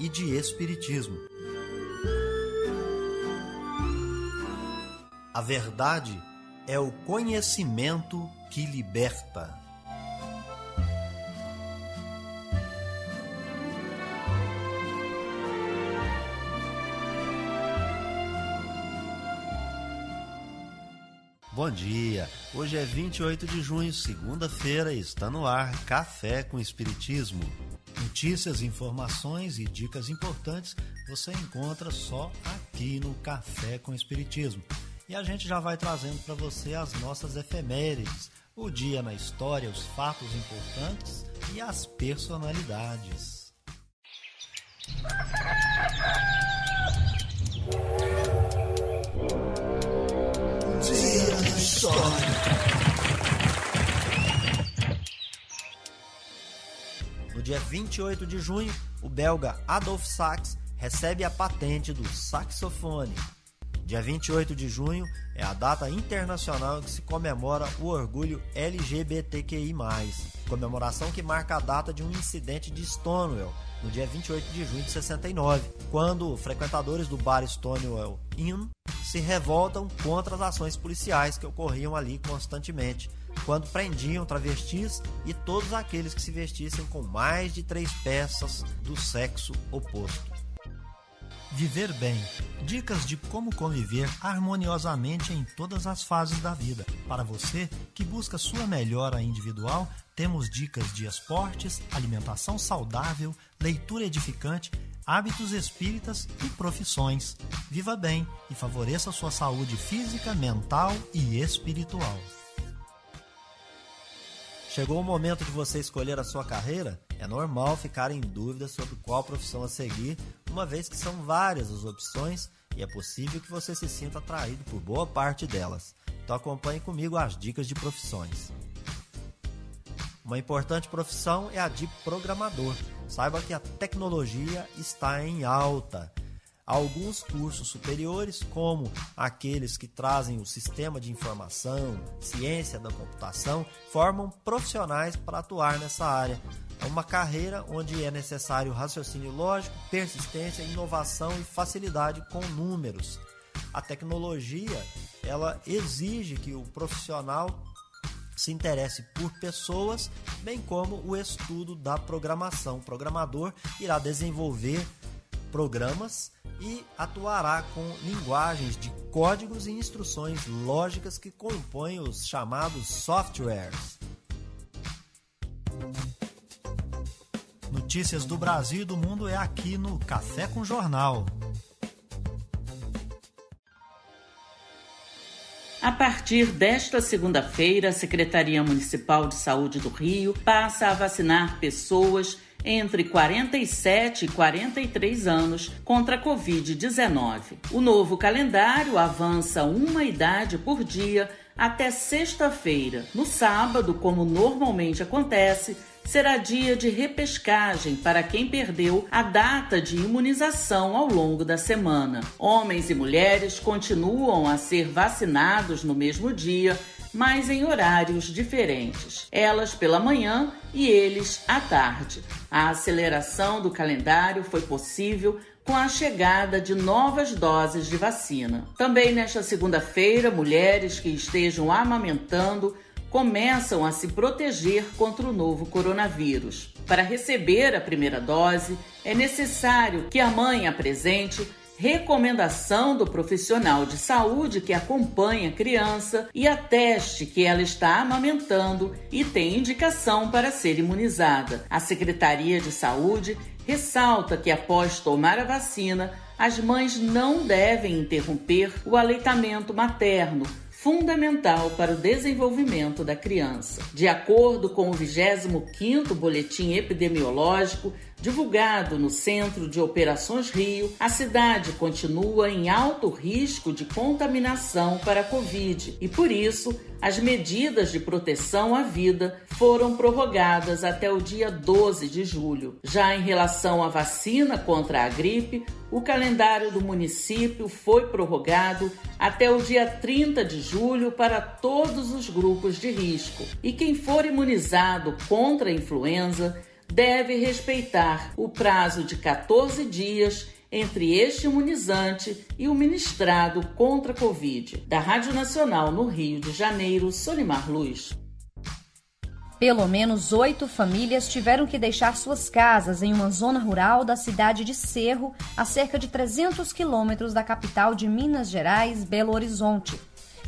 e de espiritismo. A verdade é o conhecimento que liberta. Bom dia! Hoje é 28 de junho, segunda-feira, e está no ar Café com Espiritismo. Notícias, informações e dicas importantes você encontra só aqui no Café com Espiritismo. E a gente já vai trazendo para você as nossas efemérides, o dia na história, os fatos importantes e as personalidades. Dia na história. Dia 28 de junho, o belga Adolf Sax recebe a patente do saxofone. Dia 28 de junho é a data internacional que se comemora o orgulho LGBTQI+, comemoração que marca a data de um incidente de Stonewall, no dia 28 de junho de 69, quando frequentadores do bar Stonewall Inn se revoltam contra as ações policiais que ocorriam ali constantemente, quando prendiam travestis e todos aqueles que se vestissem com mais de três peças do sexo oposto. Viver bem. Dicas de como conviver harmoniosamente em todas as fases da vida. Para você que busca sua melhora individual, temos dicas de esportes, alimentação saudável, leitura edificante, hábitos espíritas e profissões. Viva bem e favoreça sua saúde física, mental e espiritual. Chegou o momento de você escolher a sua carreira? É normal ficar em dúvida sobre qual profissão a seguir, uma vez que são várias as opções e é possível que você se sinta atraído por boa parte delas. Então acompanhe comigo as dicas de profissões. Uma importante profissão é a de programador. Saiba que a tecnologia está em alta. Alguns cursos superiores, como aqueles que trazem o sistema de informação, ciência da computação, formam profissionais para atuar nessa área. É uma carreira onde é necessário raciocínio lógico, persistência, inovação e facilidade com números. A tecnologia, ela exige que o profissional se interesse por pessoas, bem como o estudo da programação. O programador irá desenvolver programas e atuará com linguagens de códigos e instruções lógicas que compõem os chamados softwares. Notícias do Brasil e do mundo é aqui no Café com Jornal. A partir desta segunda-feira, a Secretaria Municipal de Saúde do Rio passa a vacinar pessoas entre 47 e 43 anos contra a Covid-19. O novo calendário avança uma idade por dia até sexta-feira. No sábado, como normalmente acontece, será dia de repescagem para quem perdeu a data de imunização ao longo da semana. Homens e mulheres continuam a ser vacinados no mesmo dia mas em horários diferentes. Elas pela manhã e eles à tarde. A aceleração do calendário foi possível com a chegada de novas doses de vacina. Também nesta segunda-feira, mulheres que estejam amamentando começam a se proteger contra o novo coronavírus. Para receber a primeira dose, é necessário que a mãe apresente recomendação do profissional de saúde que acompanha a criança e ateste que ela está amamentando e tem indicação para ser imunizada. A Secretaria de Saúde ressalta que após tomar a vacina, as mães não devem interromper o aleitamento materno fundamental para o desenvolvimento da criança. De acordo com o 25º Boletim Epidemiológico Divulgado no Centro de Operações Rio, a cidade continua em alto risco de contaminação para a Covid e, por isso, as medidas de proteção à vida foram prorrogadas até o dia 12 de julho. Já em relação à vacina contra a gripe, o calendário do município foi prorrogado até o dia 30 de julho para todos os grupos de risco. E quem for imunizado contra a influenza deve respeitar o prazo de 14 dias entre este imunizante e o ministrado contra a Covid. Da Rádio Nacional no Rio de Janeiro, Solimar Luz. Pelo menos oito famílias tiveram que deixar suas casas em uma zona rural da cidade de Cerro, a cerca de 300 quilômetros da capital de Minas Gerais, Belo Horizonte.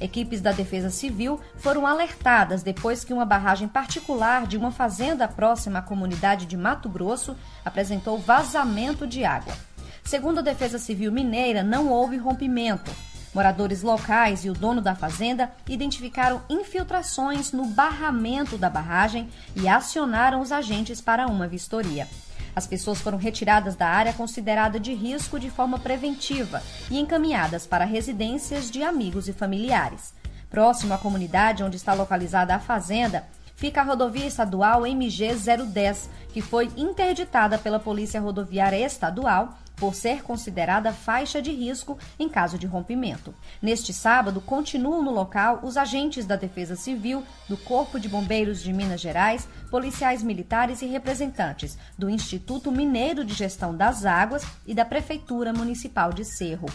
Equipes da Defesa Civil foram alertadas depois que uma barragem particular de uma fazenda próxima à comunidade de Mato Grosso apresentou vazamento de água. Segundo a Defesa Civil Mineira, não houve rompimento. Moradores locais e o dono da fazenda identificaram infiltrações no barramento da barragem e acionaram os agentes para uma vistoria. As pessoas foram retiradas da área considerada de risco de forma preventiva e encaminhadas para residências de amigos e familiares. Próximo à comunidade onde está localizada a fazenda, fica a rodovia estadual MG 010, que foi interditada pela Polícia Rodoviária Estadual por ser considerada faixa de risco em caso de rompimento. Neste sábado, continuam no local os agentes da Defesa Civil, do Corpo de Bombeiros de Minas Gerais, policiais militares e representantes do Instituto Mineiro de Gestão das Águas e da Prefeitura Municipal de Cerro.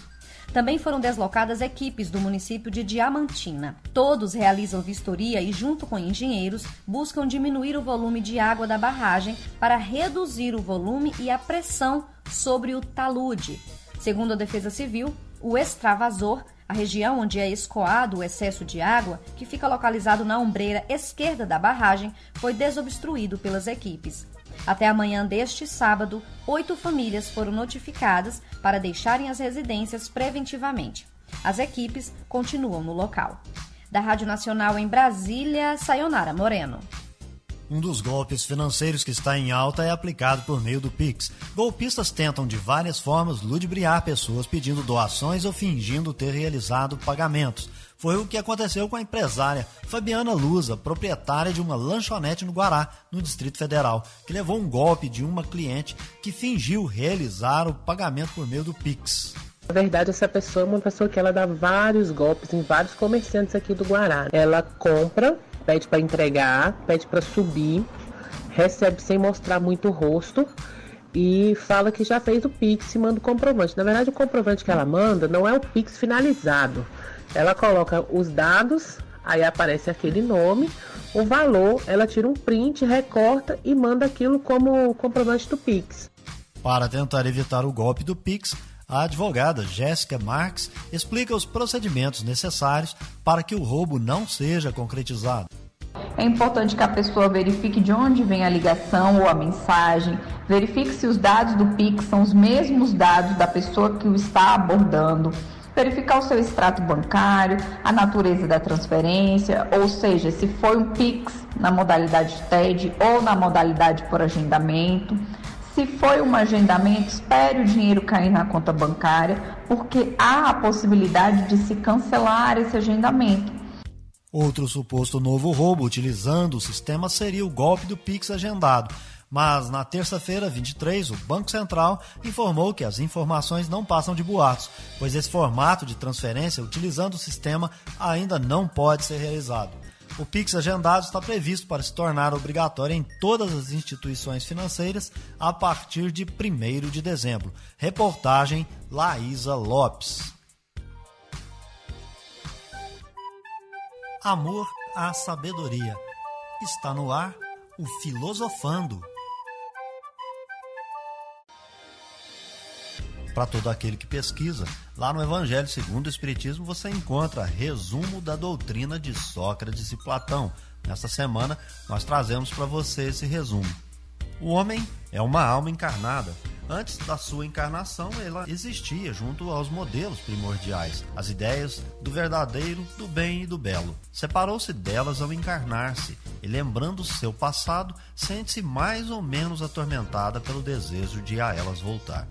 Também foram deslocadas equipes do município de Diamantina. Todos realizam vistoria e, junto com engenheiros, buscam diminuir o volume de água da barragem para reduzir o volume e a pressão sobre o talude. Segundo a Defesa Civil, o extravasor, a região onde é escoado o excesso de água, que fica localizado na ombreira esquerda da barragem, foi desobstruído pelas equipes. Até amanhã deste sábado, oito famílias foram notificadas para deixarem as residências preventivamente. As equipes continuam no local. Da Rádio Nacional em Brasília, Sayonara Moreno. Um dos golpes financeiros que está em alta é aplicado por meio do Pix. Golpistas tentam de várias formas ludibriar pessoas pedindo doações ou fingindo ter realizado pagamentos. Foi o que aconteceu com a empresária Fabiana Lusa, proprietária de uma lanchonete no Guará, no Distrito Federal, que levou um golpe de uma cliente que fingiu realizar o pagamento por meio do Pix. Na verdade, essa pessoa é uma pessoa que ela dá vários golpes em vários comerciantes aqui do Guará. Ela compra pede para entregar, pede para subir, recebe sem mostrar muito o rosto e fala que já fez o Pix e manda o comprovante. Na verdade, o comprovante que ela manda não é o Pix finalizado. Ela coloca os dados, aí aparece aquele nome, o valor, ela tira um print, recorta e manda aquilo como comprovante do Pix. Para tentar evitar o golpe do Pix, a advogada Jéssica Marques explica os procedimentos necessários para que o roubo não seja concretizado. É importante que a pessoa verifique de onde vem a ligação ou a mensagem, verifique se os dados do Pix são os mesmos dados da pessoa que o está abordando, verificar o seu extrato bancário, a natureza da transferência, ou seja, se foi um Pix na modalidade TED ou na modalidade por agendamento se foi um agendamento, espere o dinheiro cair na conta bancária, porque há a possibilidade de se cancelar esse agendamento. Outro suposto novo roubo utilizando o sistema seria o golpe do Pix agendado. Mas na terça-feira, 23, o Banco Central informou que as informações não passam de boatos, pois esse formato de transferência utilizando o sistema ainda não pode ser realizado. O Pix agendado está previsto para se tornar obrigatório em todas as instituições financeiras a partir de 1 de dezembro. Reportagem Laísa Lopes. Amor à sabedoria. Está no ar o Filosofando. Para todo aquele que pesquisa. Lá no Evangelho segundo o Espiritismo você encontra resumo da doutrina de Sócrates e Platão. Nesta semana nós trazemos para você esse resumo. O homem é uma alma encarnada. Antes da sua encarnação, ela existia junto aos modelos primordiais, as ideias do verdadeiro, do bem e do belo. Separou-se delas ao encarnar-se e, lembrando seu passado, sente-se mais ou menos atormentada pelo desejo de a elas voltar.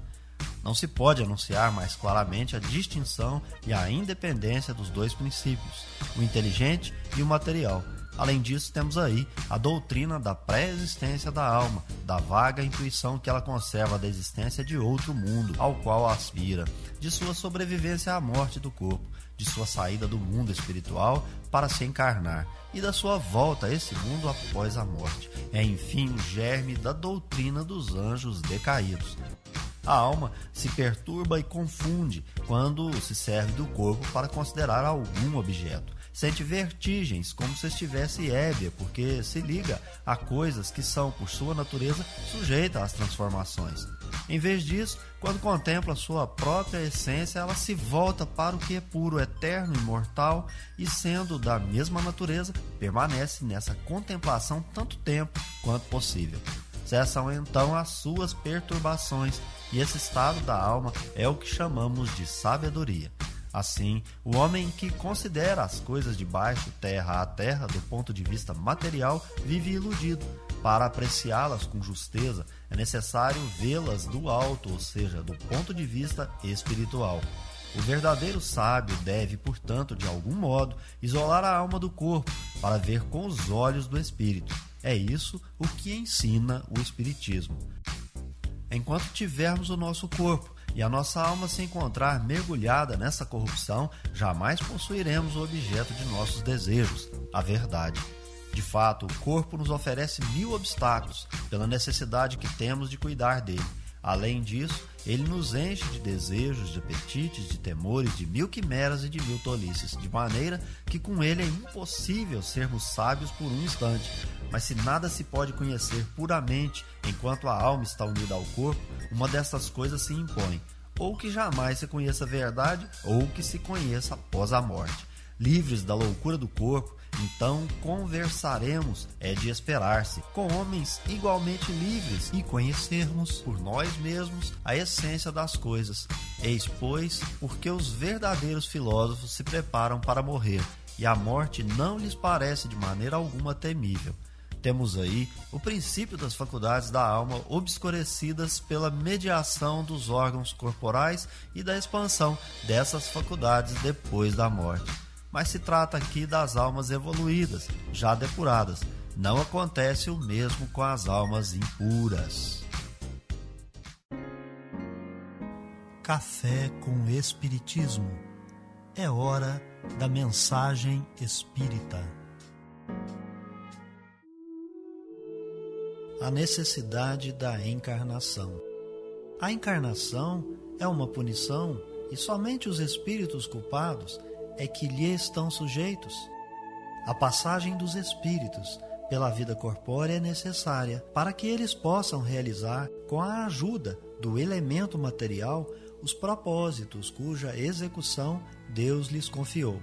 Não se pode anunciar mais claramente a distinção e a independência dos dois princípios, o inteligente e o material. Além disso, temos aí a doutrina da pré-existência da alma, da vaga intuição que ela conserva da existência de outro mundo ao qual aspira, de sua sobrevivência à morte do corpo, de sua saída do mundo espiritual para se encarnar e da sua volta a esse mundo após a morte. É enfim o germe da doutrina dos anjos decaídos. A alma se perturba e confunde quando se serve do corpo para considerar algum objeto. Sente vertigens, como se estivesse ébria, porque se liga a coisas que são, por sua natureza, sujeitas às transformações. Em vez disso, quando contempla sua própria essência, ela se volta para o que é puro, eterno, imortal e, sendo da mesma natureza, permanece nessa contemplação tanto tempo quanto possível. Cessam então as suas perturbações e esse estado da alma é o que chamamos de sabedoria. Assim, o homem que considera as coisas de baixo, terra a terra, do ponto de vista material, vive iludido. Para apreciá-las com justeza, é necessário vê-las do alto, ou seja, do ponto de vista espiritual. O verdadeiro sábio deve, portanto, de algum modo, isolar a alma do corpo para ver com os olhos do espírito. É isso o que ensina o Espiritismo. Enquanto tivermos o nosso corpo e a nossa alma se encontrar mergulhada nessa corrupção, jamais possuiremos o objeto de nossos desejos, a verdade. De fato, o corpo nos oferece mil obstáculos pela necessidade que temos de cuidar dele. Além disso, ele nos enche de desejos, de apetites, de temores, de mil quimeras e de mil tolices, de maneira que com ele é impossível sermos sábios por um instante, mas se nada se pode conhecer puramente enquanto a alma está unida ao corpo, uma dessas coisas se impõe: ou que jamais se conheça a verdade, ou que se conheça após a morte. Livres da loucura do corpo, então conversaremos, é de esperar-se, com homens igualmente livres e conhecermos por nós mesmos a essência das coisas. Eis, pois, porque os verdadeiros filósofos se preparam para morrer, e a morte não lhes parece de maneira alguma temível temos aí o princípio das faculdades da alma obscurecidas pela mediação dos órgãos corporais e da expansão dessas faculdades depois da morte. Mas se trata aqui das almas evoluídas, já depuradas. Não acontece o mesmo com as almas impuras. Café com Espiritismo. É hora da mensagem espírita. a necessidade da encarnação. A encarnação é uma punição e somente os espíritos culpados é que lhe estão sujeitos. A passagem dos espíritos pela vida corpórea é necessária para que eles possam realizar, com a ajuda do elemento material, os propósitos cuja execução Deus lhes confiou.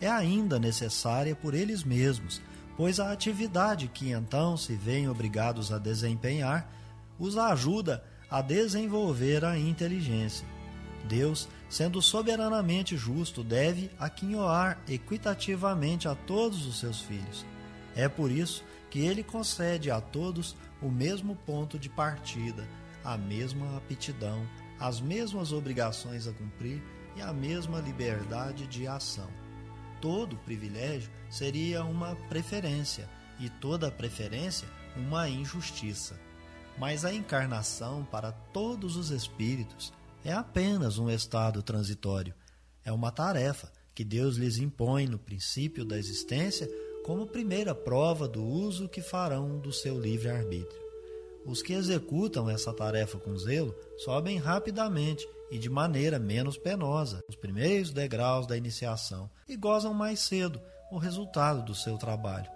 É ainda necessária por eles mesmos pois a atividade que então se veem obrigados a desempenhar os ajuda a desenvolver a inteligência. Deus, sendo soberanamente justo, deve aquinhoar equitativamente a todos os seus filhos. É por isso que ele concede a todos o mesmo ponto de partida, a mesma aptidão, as mesmas obrigações a cumprir e a mesma liberdade de ação todo privilégio seria uma preferência e toda preferência uma injustiça. Mas a encarnação para todos os espíritos é apenas um estado transitório, é uma tarefa que Deus lhes impõe no princípio da existência como primeira prova do uso que farão do seu livre-arbítrio. Os que executam essa tarefa com zelo sobem rapidamente e de maneira menos penosa os primeiros degraus da iniciação e gozam mais cedo o resultado do seu trabalho.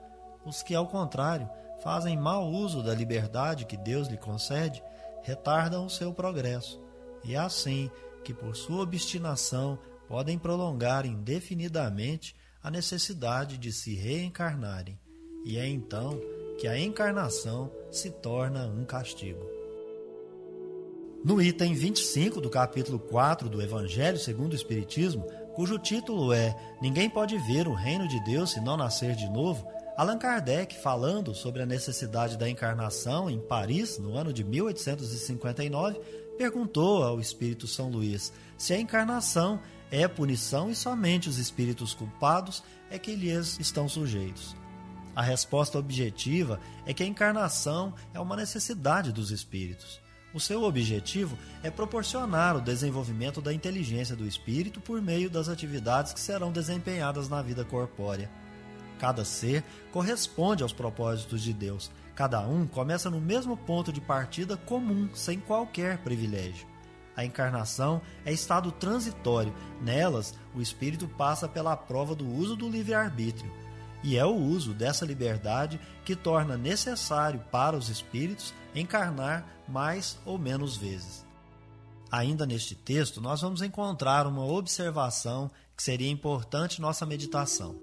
Os que, ao contrário, fazem mau uso da liberdade que Deus lhe concede, retardam o seu progresso, e é assim que, por sua obstinação, podem prolongar indefinidamente a necessidade de se reencarnarem, e é então que a encarnação se torna um castigo. No item 25 do capítulo 4 do Evangelho segundo o Espiritismo, cujo título é Ninguém pode ver o reino de Deus se não nascer de novo, Allan Kardec, falando sobre a necessidade da encarnação em Paris no ano de 1859, perguntou ao espírito São Luís se a encarnação é punição e somente os espíritos culpados é que lhes estão sujeitos. A resposta objetiva é que a encarnação é uma necessidade dos espíritos. O seu objetivo é proporcionar o desenvolvimento da inteligência do espírito por meio das atividades que serão desempenhadas na vida corpórea. Cada ser corresponde aos propósitos de Deus. Cada um começa no mesmo ponto de partida comum, sem qualquer privilégio. A encarnação é estado transitório. Nelas, o espírito passa pela prova do uso do livre-arbítrio. E é o uso dessa liberdade que torna necessário para os espíritos encarnar mais ou menos vezes. Ainda neste texto, nós vamos encontrar uma observação que seria importante nossa meditação.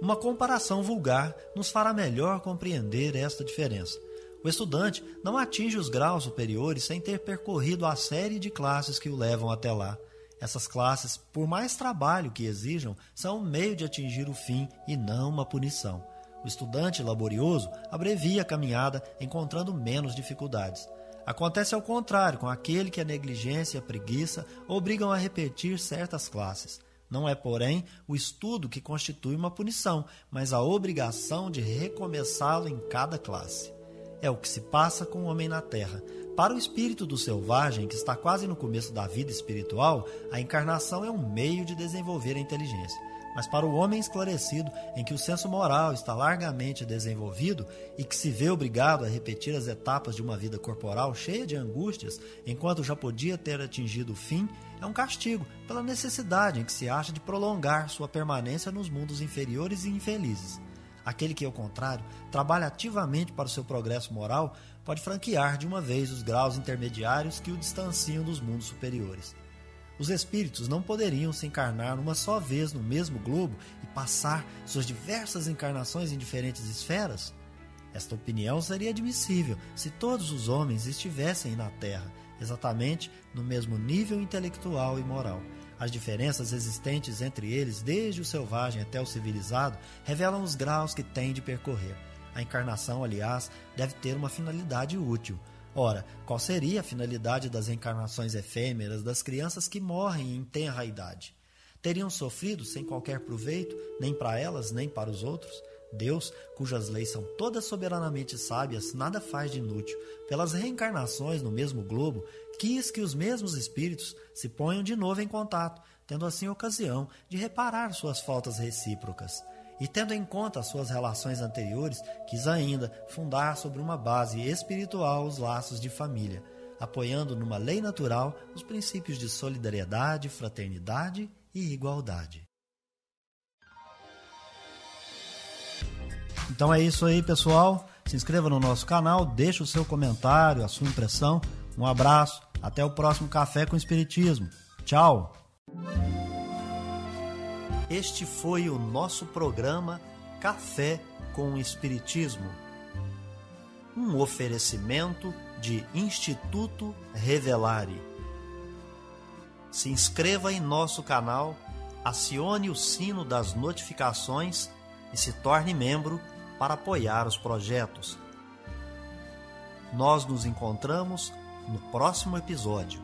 Uma comparação vulgar nos fará melhor compreender esta diferença. O estudante não atinge os graus superiores sem ter percorrido a série de classes que o levam até lá. Essas classes, por mais trabalho que exijam, são um meio de atingir o fim e não uma punição. O estudante laborioso abrevia a caminhada, encontrando menos dificuldades. Acontece ao contrário com aquele que a negligência e a preguiça obrigam a repetir certas classes. Não é, porém, o estudo que constitui uma punição, mas a obrigação de recomeçá-lo em cada classe. É o que se passa com o homem na Terra. Para o espírito do selvagem, que está quase no começo da vida espiritual, a encarnação é um meio de desenvolver a inteligência. Mas para o homem esclarecido, em que o senso moral está largamente desenvolvido e que se vê obrigado a repetir as etapas de uma vida corporal cheia de angústias, enquanto já podia ter atingido o fim, é um castigo pela necessidade em que se acha de prolongar sua permanência nos mundos inferiores e infelizes. Aquele que, ao contrário, trabalha ativamente para o seu progresso moral pode franquear de uma vez os graus intermediários que o distanciam dos mundos superiores. Os espíritos não poderiam se encarnar uma só vez no mesmo globo e passar suas diversas encarnações em diferentes esferas? Esta opinião seria admissível se todos os homens estivessem na Terra exatamente no mesmo nível intelectual e moral. As diferenças existentes entre eles, desde o selvagem até o civilizado, revelam os graus que têm de percorrer. A encarnação, aliás, deve ter uma finalidade útil. Ora, qual seria a finalidade das encarnações efêmeras das crianças que morrem em tenra idade? Teriam sofrido sem qualquer proveito, nem para elas, nem para os outros? Deus, cujas leis são todas soberanamente sábias, nada faz de inútil. Pelas reencarnações no mesmo globo, quis que os mesmos espíritos se ponham de novo em contato, tendo assim ocasião de reparar suas faltas recíprocas. E tendo em conta as suas relações anteriores, quis ainda fundar sobre uma base espiritual os laços de família, apoiando numa lei natural os princípios de solidariedade, fraternidade e igualdade. Então é isso aí, pessoal. Se inscreva no nosso canal, deixe o seu comentário, a sua impressão. Um abraço, até o próximo Café com Espiritismo. Tchau! Este foi o nosso programa Café com Espiritismo. Um oferecimento de Instituto Revelare. Se inscreva em nosso canal, acione o sino das notificações e se torne membro para apoiar os projetos. Nós nos encontramos no próximo episódio.